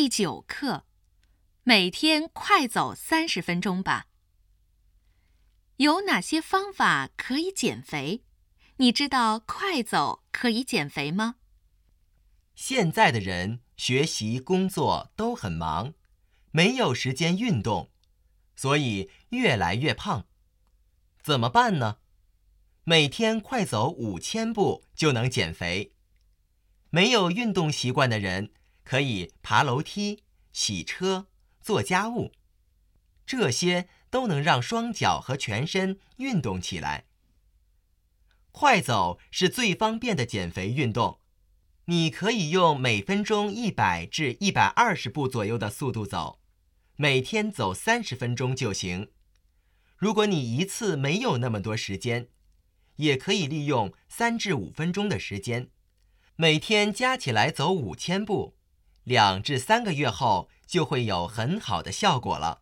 第九课，每天快走三十分钟吧。有哪些方法可以减肥？你知道快走可以减肥吗？现在的人学习工作都很忙，没有时间运动，所以越来越胖。怎么办呢？每天快走五千步就能减肥。没有运动习惯的人可以爬楼梯、洗车、做家务，这些都能让双脚和全身运动起来。快走是最方便的减肥运动，你可以用每分钟一百至一百二十步左右的速度走，每天走三十分钟就行。如果你一次没有那么多时间，也可以利用三至五分钟的时间，每天加起来走五千步，两至三个月后就会有很好的效果了。